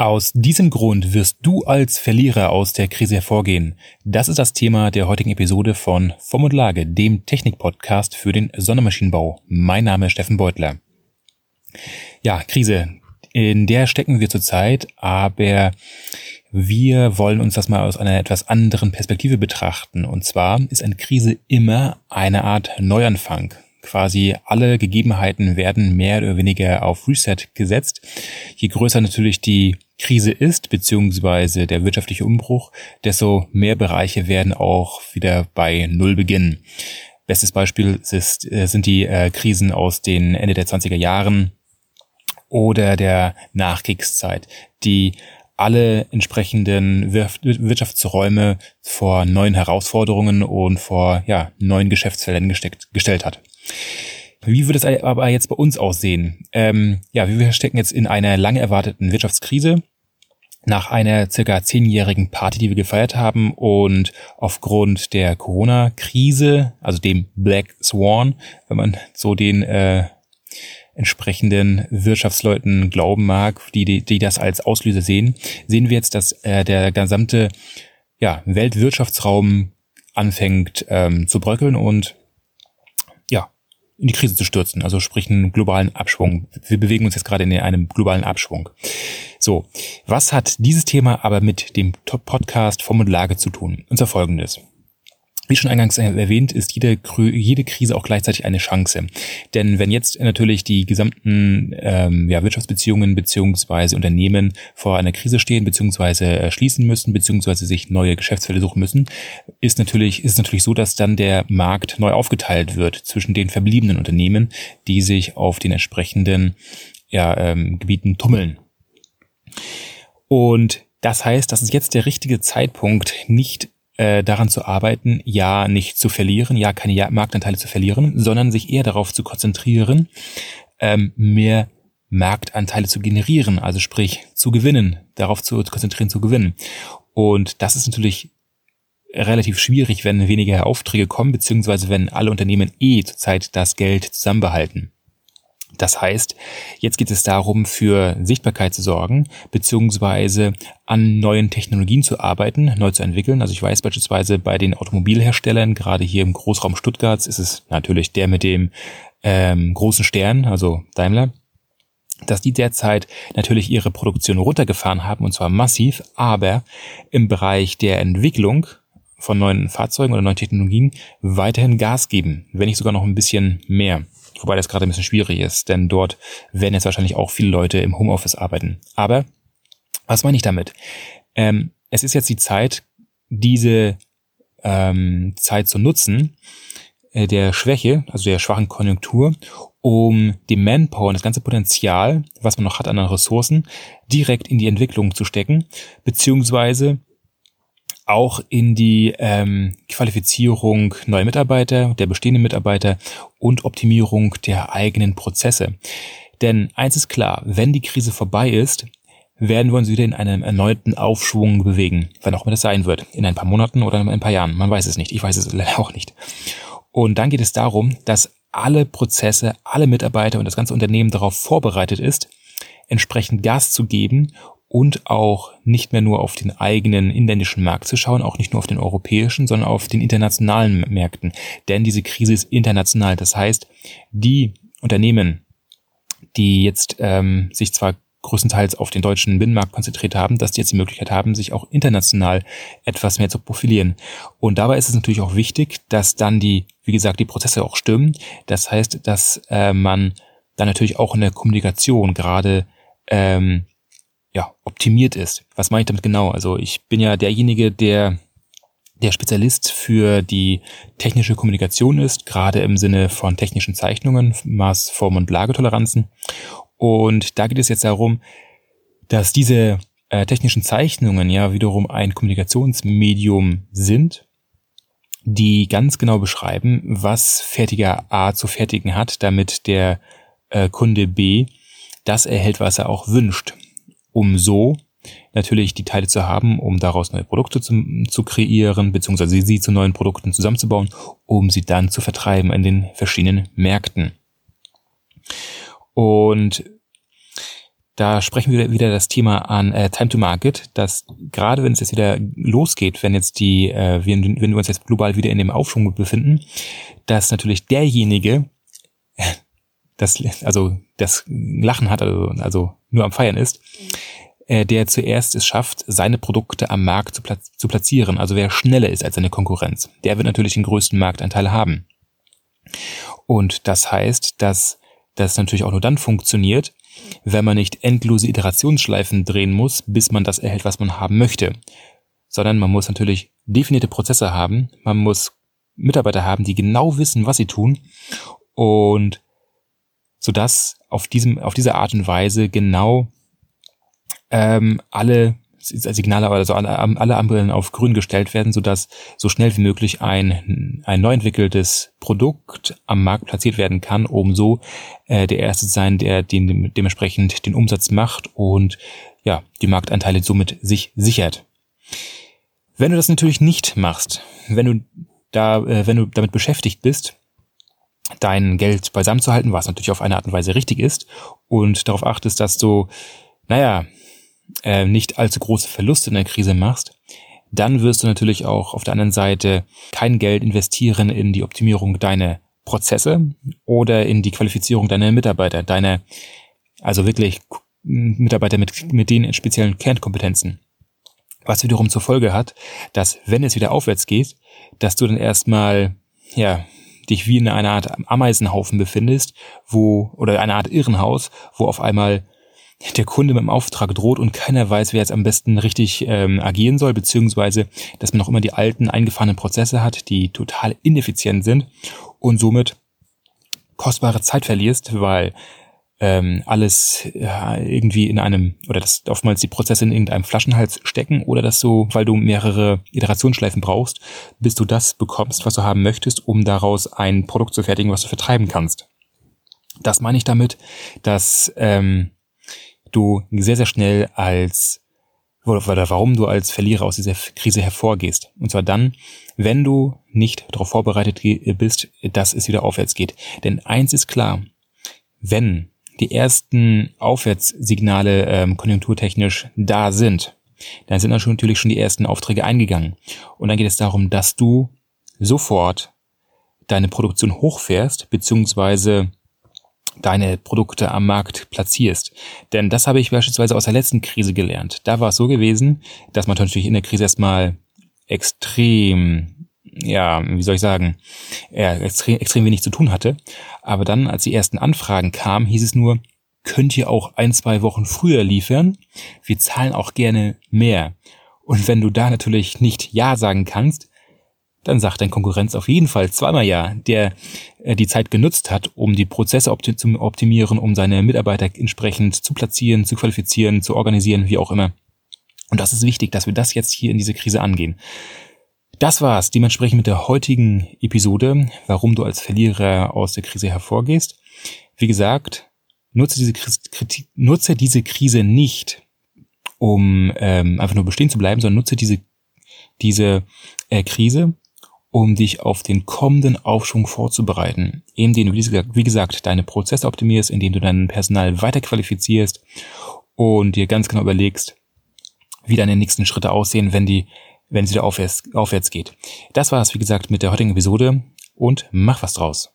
Aus diesem Grund wirst du als Verlierer aus der Krise hervorgehen. Das ist das Thema der heutigen Episode von Form und Lage, dem Technik-Podcast für den Sondermaschinenbau. Mein Name ist Steffen Beutler. Ja, Krise. In der stecken wir zurzeit, aber wir wollen uns das mal aus einer etwas anderen Perspektive betrachten. Und zwar ist eine Krise immer eine Art Neuanfang. Quasi alle Gegebenheiten werden mehr oder weniger auf Reset gesetzt. Je größer natürlich die Krise ist, beziehungsweise der wirtschaftliche Umbruch, desto mehr Bereiche werden auch wieder bei Null beginnen. Bestes Beispiel ist, äh, sind die äh, Krisen aus den Ende der 20er Jahren oder der Nachkriegszeit, die alle entsprechenden Wirtschaftsräume vor neuen Herausforderungen und vor ja, neuen Geschäftsfeldern gesteckt, gestellt hat. Wie würde es aber jetzt bei uns aussehen? Ähm, ja, wir stecken jetzt in einer lange erwarteten Wirtschaftskrise nach einer circa zehnjährigen Party, die wir gefeiert haben und aufgrund der Corona-Krise, also dem Black Swan, wenn man so den äh, entsprechenden Wirtschaftsleuten glauben mag, die, die, die das als Auslöser sehen, sehen wir jetzt, dass äh, der gesamte ja, Weltwirtschaftsraum anfängt ähm, zu bröckeln und in die Krise zu stürzen, also sprich einen globalen Abschwung. Wir bewegen uns jetzt gerade in einem globalen Abschwung. So, was hat dieses Thema aber mit dem Podcast Form und Lage zu tun? Zwar folgendes. Wie schon eingangs erwähnt, ist jede, jede Krise auch gleichzeitig eine Chance. Denn wenn jetzt natürlich die gesamten ähm, ja, Wirtschaftsbeziehungen beziehungsweise Unternehmen vor einer Krise stehen, beziehungsweise äh, schließen müssen, beziehungsweise sich neue Geschäftsfelder suchen müssen, ist natürlich, ist natürlich so, dass dann der Markt neu aufgeteilt wird zwischen den verbliebenen Unternehmen, die sich auf den entsprechenden ja, ähm, Gebieten tummeln. Und das heißt, das ist jetzt der richtige Zeitpunkt, nicht äh, daran zu arbeiten, ja nicht zu verlieren, ja keine Marktanteile zu verlieren, sondern sich eher darauf zu konzentrieren, ähm, mehr Marktanteile zu generieren, also sprich zu gewinnen, darauf zu konzentrieren, zu gewinnen. Und das ist natürlich relativ schwierig, wenn weniger Aufträge kommen, beziehungsweise wenn alle Unternehmen eh zurzeit das Geld zusammenbehalten. Das heißt, jetzt geht es darum, für Sichtbarkeit zu sorgen, beziehungsweise an neuen Technologien zu arbeiten, neu zu entwickeln. Also ich weiß beispielsweise bei den Automobilherstellern, gerade hier im Großraum Stuttgarts, ist es natürlich der mit dem ähm, großen Stern, also Daimler, dass die derzeit natürlich ihre Produktion runtergefahren haben, und zwar massiv, aber im Bereich der Entwicklung von neuen Fahrzeugen oder neuen Technologien weiterhin Gas geben, wenn nicht sogar noch ein bisschen mehr. Wobei das gerade ein bisschen schwierig ist, denn dort werden jetzt wahrscheinlich auch viele Leute im Homeoffice arbeiten. Aber was meine ich damit? Ähm, es ist jetzt die Zeit, diese ähm, Zeit zu nutzen, äh, der Schwäche, also der schwachen Konjunktur, um die Manpower und das ganze Potenzial, was man noch hat an Ressourcen, direkt in die Entwicklung zu stecken, beziehungsweise auch in die ähm, Qualifizierung neuer Mitarbeiter, der bestehenden Mitarbeiter und Optimierung der eigenen Prozesse. Denn eins ist klar, wenn die Krise vorbei ist, werden wir uns wieder in einem erneuten Aufschwung bewegen, wann auch immer das sein wird, in ein paar Monaten oder in ein paar Jahren. Man weiß es nicht, ich weiß es leider auch nicht. Und dann geht es darum, dass alle Prozesse, alle Mitarbeiter und das ganze Unternehmen darauf vorbereitet ist, entsprechend Gas zu geben und auch nicht mehr nur auf den eigenen inländischen Markt zu schauen, auch nicht nur auf den europäischen, sondern auf den internationalen Märkten. Denn diese Krise ist international. Das heißt, die Unternehmen, die jetzt ähm, sich zwar größtenteils auf den deutschen Binnenmarkt konzentriert haben, dass die jetzt die Möglichkeit haben, sich auch international etwas mehr zu profilieren. Und dabei ist es natürlich auch wichtig, dass dann die, wie gesagt, die Prozesse auch stimmen. Das heißt, dass äh, man dann natürlich auch in der Kommunikation gerade ähm, ja, optimiert ist. Was meine ich damit genau? Also ich bin ja derjenige, der der Spezialist für die technische Kommunikation ist, gerade im Sinne von technischen Zeichnungen, Maß, Form und Lagetoleranzen. Und da geht es jetzt darum, dass diese äh, technischen Zeichnungen ja wiederum ein Kommunikationsmedium sind, die ganz genau beschreiben, was Fertiger A zu fertigen hat, damit der äh, Kunde B das erhält, was er auch wünscht um so natürlich die Teile zu haben, um daraus neue Produkte zu, zu kreieren, beziehungsweise sie zu neuen Produkten zusammenzubauen, um sie dann zu vertreiben in den verschiedenen Märkten. Und da sprechen wir wieder das Thema an äh, Time to Market, dass gerade wenn es jetzt wieder losgeht, wenn jetzt die, äh, wenn, wenn wir uns jetzt global wieder in dem Aufschwung befinden, dass natürlich derjenige, das, also das Lachen hat, also, also nur am Feiern ist, äh, der zuerst es schafft, seine Produkte am Markt zu, platz zu platzieren. Also wer schneller ist als seine Konkurrenz, der wird natürlich den größten Marktanteil haben. Und das heißt, dass das natürlich auch nur dann funktioniert, wenn man nicht endlose Iterationsschleifen drehen muss, bis man das erhält, was man haben möchte. Sondern man muss natürlich definierte Prozesse haben, man muss Mitarbeiter haben, die genau wissen, was sie tun und sodass auf diesem, auf diese Art und Weise genau ähm, alle Signale, also alle, alle Ampeln auf grün gestellt werden, sodass so schnell wie möglich ein, ein neu entwickeltes Produkt am Markt platziert werden kann, um so äh, der Erste zu sein, der den, dementsprechend den Umsatz macht und ja, die Marktanteile somit sich sichert. Wenn du das natürlich nicht machst, wenn du da, äh, wenn du damit beschäftigt bist, dein Geld beisammen zu halten, was natürlich auf eine Art und Weise richtig ist, und darauf achtest, dass du, naja, äh, nicht allzu große Verluste in der Krise machst, dann wirst du natürlich auch auf der anderen Seite kein Geld investieren in die Optimierung deiner Prozesse oder in die Qualifizierung deiner Mitarbeiter, deiner, also wirklich Mitarbeiter mit, mit den speziellen Kernkompetenzen. Was wiederum zur Folge hat, dass wenn es wieder aufwärts geht, dass du dann erstmal, ja, dich wie in einer Art Ameisenhaufen befindest, wo, oder eine Art Irrenhaus, wo auf einmal der Kunde mit dem Auftrag droht und keiner weiß, wer jetzt am besten richtig ähm, agieren soll, beziehungsweise dass man noch immer die alten eingefahrenen Prozesse hat, die total ineffizient sind und somit kostbare Zeit verlierst, weil ähm, alles ja, irgendwie in einem, oder dass oftmals die Prozesse in irgendeinem Flaschenhals stecken oder dass du, weil du mehrere Iterationsschleifen brauchst, bis du das bekommst, was du haben möchtest, um daraus ein Produkt zu fertigen, was du vertreiben kannst. Das meine ich damit, dass ähm, du sehr, sehr schnell als oder warum du als Verlierer aus dieser Krise hervorgehst. Und zwar dann, wenn du nicht darauf vorbereitet bist, dass es wieder aufwärts geht. Denn eins ist klar, wenn die ersten Aufwärtssignale ähm, konjunkturtechnisch da sind, dann sind natürlich schon die ersten Aufträge eingegangen. Und dann geht es darum, dass du sofort deine Produktion hochfährst, beziehungsweise deine Produkte am Markt platzierst. Denn das habe ich beispielsweise aus der letzten Krise gelernt. Da war es so gewesen, dass man natürlich in der Krise erstmal extrem, ja, wie soll ich sagen, ja, extrem, extrem wenig zu tun hatte. Aber dann, als die ersten Anfragen kamen, hieß es nur, könnt ihr auch ein, zwei Wochen früher liefern? Wir zahlen auch gerne mehr. Und wenn du da natürlich nicht Ja sagen kannst, dann sagt dein Konkurrenz auf jeden Fall zweimal ja, der äh, die Zeit genutzt hat, um die Prozesse opti zu optimieren, um seine Mitarbeiter entsprechend zu platzieren, zu qualifizieren, zu organisieren, wie auch immer. Und das ist wichtig, dass wir das jetzt hier in diese Krise angehen. Das war's dementsprechend mit der heutigen Episode, warum du als Verlierer aus der Krise hervorgehst. Wie gesagt, nutze diese, Kritik, nutze diese Krise nicht, um ähm, einfach nur bestehen zu bleiben, sondern nutze diese, diese äh, Krise, um dich auf den kommenden Aufschwung vorzubereiten, indem du, wie gesagt, deine Prozesse optimierst, indem du dein Personal weiter qualifizierst und dir ganz genau überlegst, wie deine nächsten Schritte aussehen, wenn die, wenn es wieder aufwärts, aufwärts geht. Das war es, wie gesagt, mit der heutigen Episode und mach was draus.